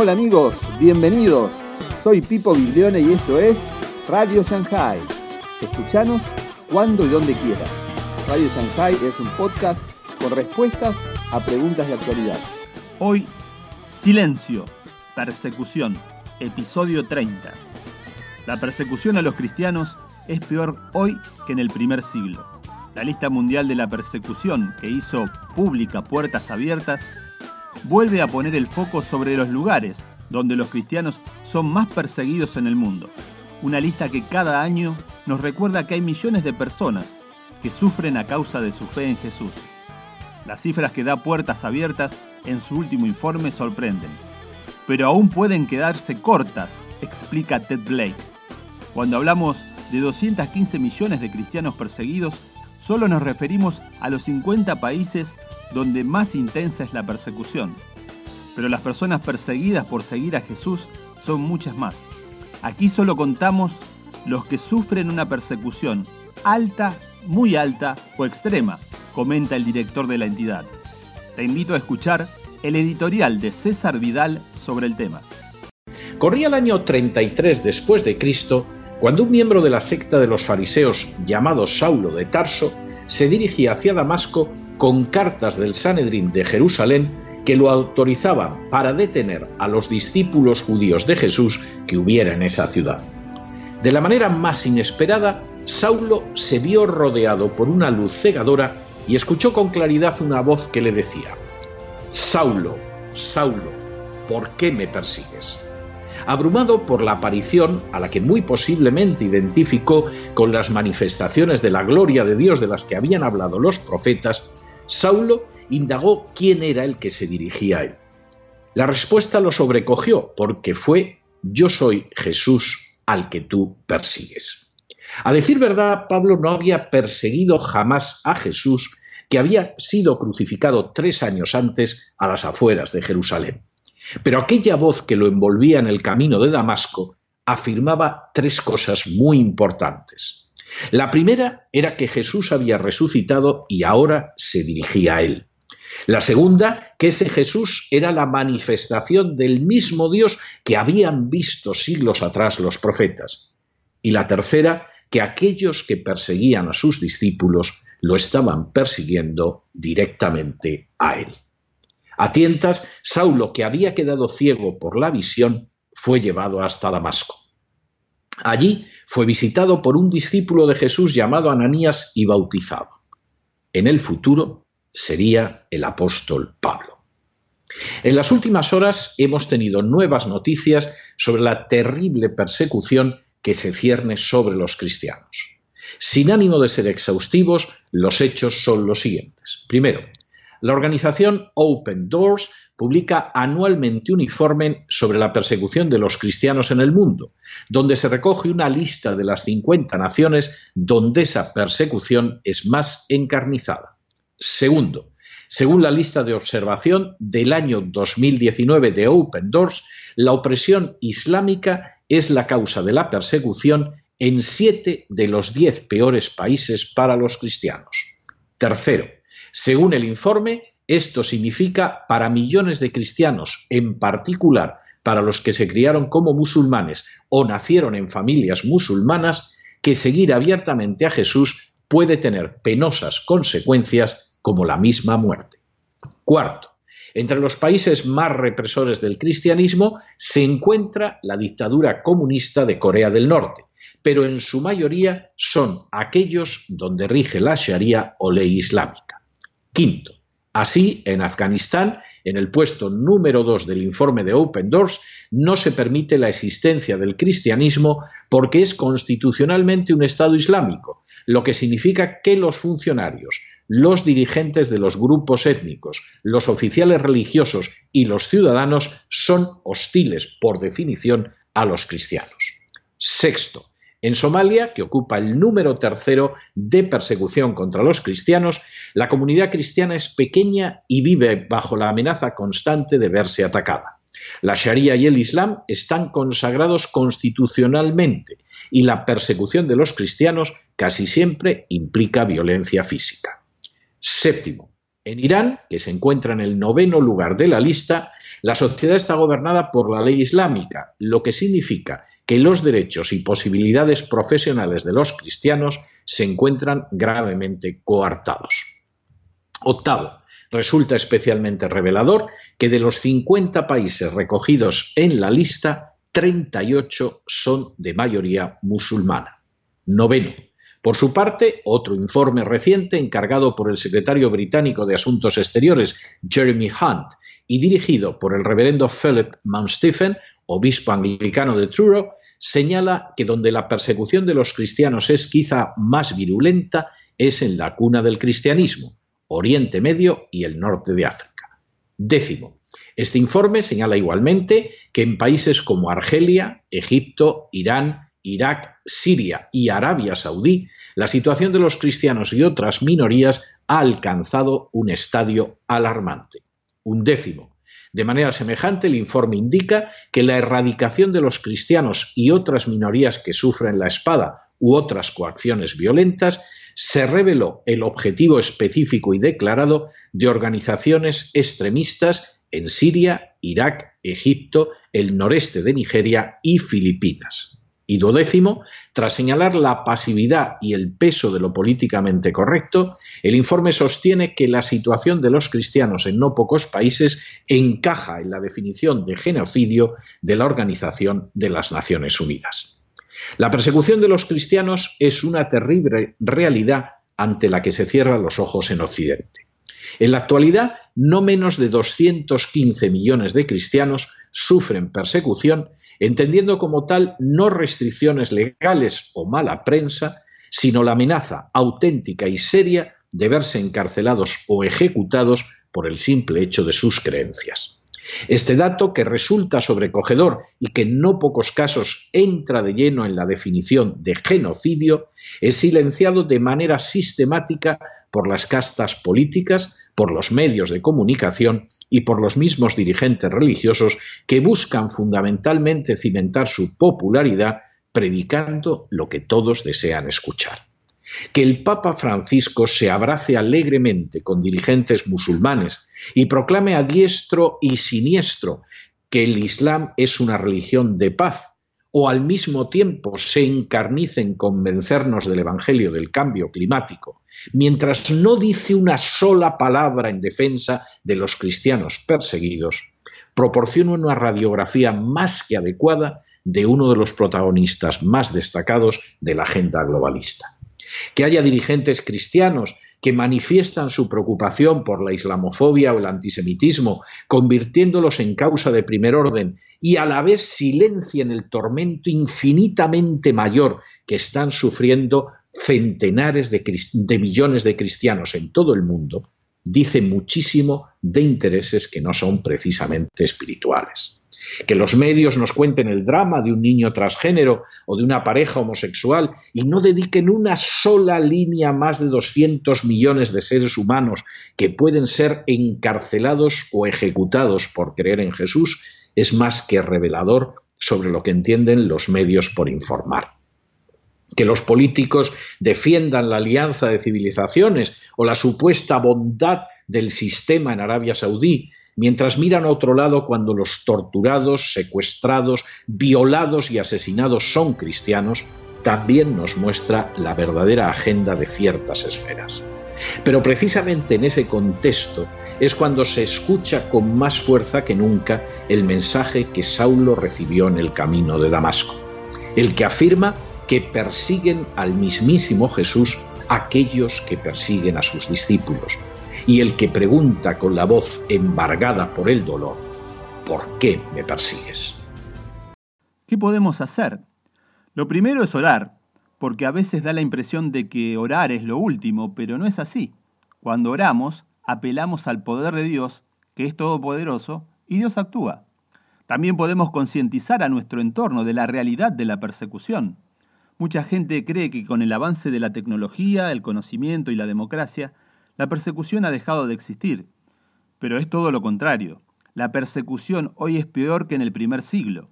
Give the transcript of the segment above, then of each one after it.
Hola amigos, bienvenidos. Soy Pipo Biglione y esto es Radio Shanghai. Escuchanos cuando y donde quieras. Radio Shanghai es un podcast con respuestas a preguntas de actualidad. Hoy, Silencio, Persecución, episodio 30. La persecución a los cristianos es peor hoy que en el primer siglo. La lista mundial de la persecución que hizo pública Puertas Abiertas vuelve a poner el foco sobre los lugares donde los cristianos son más perseguidos en el mundo. Una lista que cada año nos recuerda que hay millones de personas que sufren a causa de su fe en Jesús. Las cifras que da Puertas Abiertas en su último informe sorprenden, pero aún pueden quedarse cortas, explica Ted Blake. Cuando hablamos de 215 millones de cristianos perseguidos, solo nos referimos a los 50 países donde más intensa es la persecución. Pero las personas perseguidas por seguir a Jesús son muchas más. Aquí solo contamos los que sufren una persecución alta, muy alta o extrema, comenta el director de la entidad. Te invito a escuchar el editorial de César Vidal sobre el tema. Corría el año 33 después de Cristo cuando un miembro de la secta de los fariseos llamado Saulo de Tarso se dirigía hacia Damasco con cartas del Sanedrín de Jerusalén que lo autorizaban para detener a los discípulos judíos de Jesús que hubiera en esa ciudad. De la manera más inesperada, Saulo se vio rodeado por una luz cegadora y escuchó con claridad una voz que le decía, Saulo, Saulo, ¿por qué me persigues? Abrumado por la aparición, a la que muy posiblemente identificó con las manifestaciones de la gloria de Dios de las que habían hablado los profetas, Saulo indagó quién era el que se dirigía a él. La respuesta lo sobrecogió porque fue Yo soy Jesús al que tú persigues. A decir verdad, Pablo no había perseguido jamás a Jesús, que había sido crucificado tres años antes a las afueras de Jerusalén. Pero aquella voz que lo envolvía en el camino de Damasco afirmaba tres cosas muy importantes. La primera era que Jesús había resucitado y ahora se dirigía a él. La segunda, que ese Jesús era la manifestación del mismo Dios que habían visto siglos atrás los profetas. Y la tercera, que aquellos que perseguían a sus discípulos lo estaban persiguiendo directamente a él. A tientas, Saulo, que había quedado ciego por la visión, fue llevado hasta Damasco. Allí fue visitado por un discípulo de Jesús llamado Ananías y bautizado. En el futuro sería el apóstol Pablo. En las últimas horas hemos tenido nuevas noticias sobre la terrible persecución que se cierne sobre los cristianos. Sin ánimo de ser exhaustivos, los hechos son los siguientes. Primero, la organización Open Doors publica anualmente un informe sobre la persecución de los cristianos en el mundo, donde se recoge una lista de las 50 naciones donde esa persecución es más encarnizada. Segundo, según la lista de observación del año 2019 de Open Doors, la opresión islámica es la causa de la persecución en siete de los diez peores países para los cristianos. Tercero, según el informe, esto significa para millones de cristianos, en particular para los que se criaron como musulmanes o nacieron en familias musulmanas, que seguir abiertamente a Jesús puede tener penosas consecuencias como la misma muerte. Cuarto, entre los países más represores del cristianismo se encuentra la dictadura comunista de Corea del Norte, pero en su mayoría son aquellos donde rige la Sharia o ley islámica. Quinto, así en Afganistán, en el puesto número 2 del informe de Open Doors, no se permite la existencia del cristianismo porque es constitucionalmente un Estado islámico, lo que significa que los funcionarios, los dirigentes de los grupos étnicos, los oficiales religiosos y los ciudadanos son hostiles por definición a los cristianos. Sexto, en Somalia, que ocupa el número tercero de persecución contra los cristianos, la comunidad cristiana es pequeña y vive bajo la amenaza constante de verse atacada. La Sharia y el Islam están consagrados constitucionalmente y la persecución de los cristianos casi siempre implica violencia física. Séptimo, en Irán, que se encuentra en el noveno lugar de la lista, La sociedad está gobernada por la ley islámica, lo que significa que los derechos y posibilidades profesionales de los cristianos se encuentran gravemente coartados. Octavo, resulta especialmente revelador que de los 50 países recogidos en la lista, 38 son de mayoría musulmana. Noveno. Por su parte, otro informe reciente encargado por el secretario británico de Asuntos Exteriores, Jeremy Hunt, y dirigido por el reverendo Philip Mount Stephen, obispo anglicano de Truro, señala que donde la persecución de los cristianos es quizá más virulenta es en la cuna del cristianismo, Oriente Medio y el norte de África. Décimo, este informe señala igualmente que en países como Argelia, Egipto, Irán, Irak, Siria y Arabia Saudí, la situación de los cristianos y otras minorías ha alcanzado un estadio alarmante. Un décimo. De manera semejante, el informe indica que la erradicación de los cristianos y otras minorías que sufren la espada u otras coacciones violentas se reveló el objetivo específico y declarado de organizaciones extremistas en Siria, Irak, Egipto, el noreste de Nigeria y Filipinas. Y duodécimo, tras señalar la pasividad y el peso de lo políticamente correcto, el informe sostiene que la situación de los cristianos en no pocos países encaja en la definición de genocidio de la Organización de las Naciones Unidas. La persecución de los cristianos es una terrible realidad ante la que se cierran los ojos en Occidente. En la actualidad, no menos de 215 millones de cristianos sufren persecución entendiendo como tal no restricciones legales o mala prensa, sino la amenaza auténtica y seria de verse encarcelados o ejecutados por el simple hecho de sus creencias. Este dato, que resulta sobrecogedor y que en no pocos casos entra de lleno en la definición de genocidio, es silenciado de manera sistemática por las castas políticas, por los medios de comunicación y por los mismos dirigentes religiosos que buscan fundamentalmente cimentar su popularidad predicando lo que todos desean escuchar. Que el Papa Francisco se abrace alegremente con dirigentes musulmanes y proclame a diestro y siniestro que el Islam es una religión de paz, o al mismo tiempo se encarnice en convencernos del Evangelio del cambio climático, mientras no dice una sola palabra en defensa de los cristianos perseguidos, proporciona una radiografía más que adecuada de uno de los protagonistas más destacados de la agenda globalista. Que haya dirigentes cristianos que manifiestan su preocupación por la islamofobia o el antisemitismo, convirtiéndolos en causa de primer orden, y a la vez silencien el tormento infinitamente mayor que están sufriendo centenares de, millones de cristianos en todo el mundo, dice muchísimo de intereses que no son precisamente espirituales. Que los medios nos cuenten el drama de un niño transgénero o de una pareja homosexual y no dediquen una sola línea a más de 200 millones de seres humanos que pueden ser encarcelados o ejecutados por creer en Jesús es más que revelador sobre lo que entienden los medios por informar. Que los políticos defiendan la alianza de civilizaciones o la supuesta bondad del sistema en Arabia Saudí, mientras miran a otro lado cuando los torturados, secuestrados, violados y asesinados son cristianos, también nos muestra la verdadera agenda de ciertas esferas. Pero precisamente en ese contexto es cuando se escucha con más fuerza que nunca el mensaje que Saulo recibió en el camino de Damasco, el que afirma que persiguen al mismísimo Jesús aquellos que persiguen a sus discípulos, y el que pregunta con la voz embargada por el dolor, ¿por qué me persigues? ¿Qué podemos hacer? Lo primero es orar, porque a veces da la impresión de que orar es lo último, pero no es así. Cuando oramos, apelamos al poder de Dios, que es todopoderoso, y Dios actúa. También podemos concientizar a nuestro entorno de la realidad de la persecución. Mucha gente cree que con el avance de la tecnología, el conocimiento y la democracia, la persecución ha dejado de existir. Pero es todo lo contrario. La persecución hoy es peor que en el primer siglo.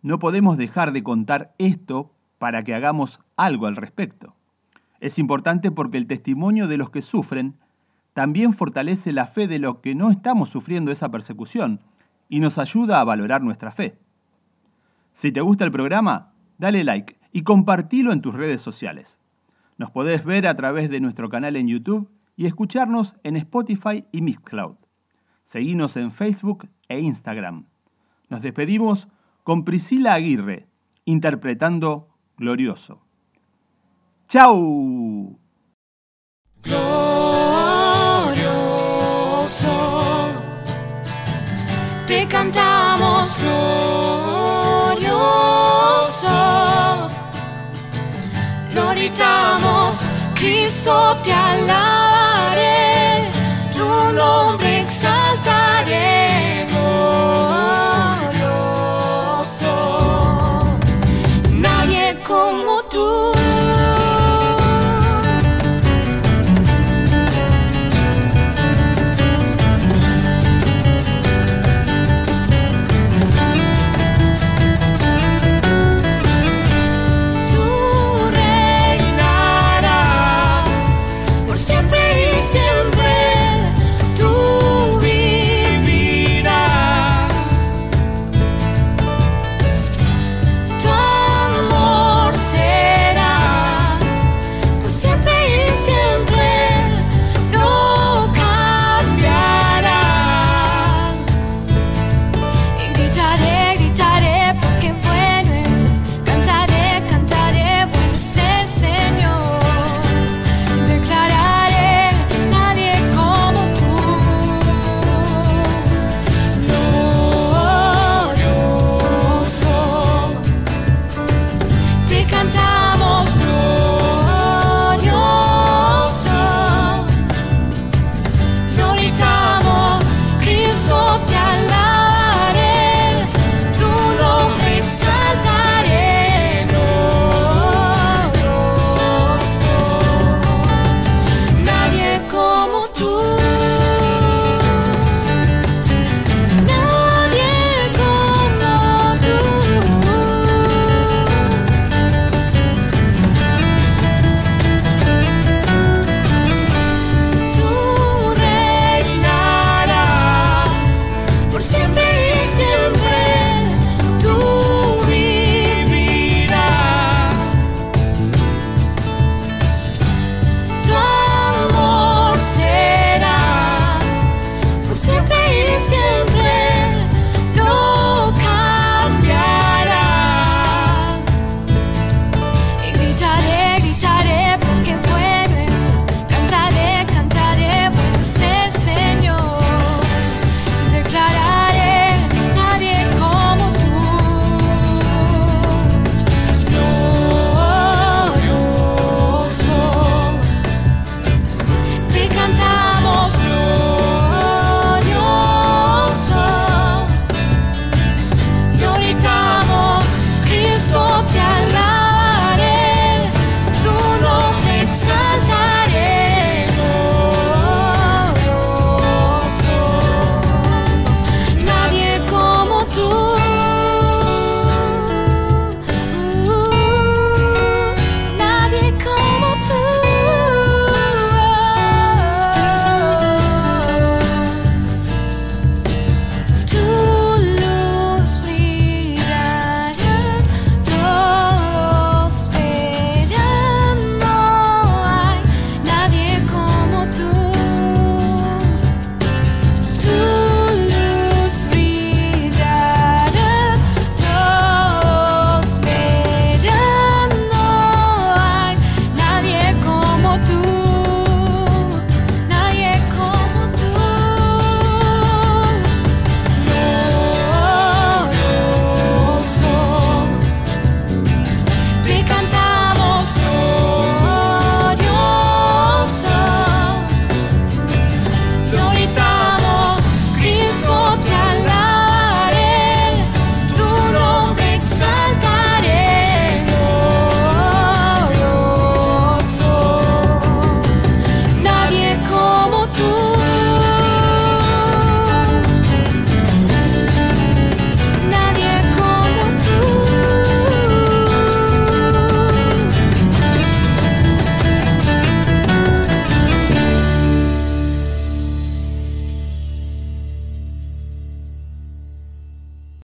No podemos dejar de contar esto para que hagamos algo al respecto. Es importante porque el testimonio de los que sufren también fortalece la fe de los que no estamos sufriendo esa persecución y nos ayuda a valorar nuestra fe. Si te gusta el programa, dale like y compartilo en tus redes sociales. Nos podés ver a través de nuestro canal en YouTube y escucharnos en Spotify y Mixcloud. Seguinos en Facebook e Instagram. Nos despedimos con Priscila Aguirre, interpretando Glorioso. ¡Chao! Glorioso, te cantamos glorioso, lo gritamos, Cristo te alabaré, tu nombre exaltaremos.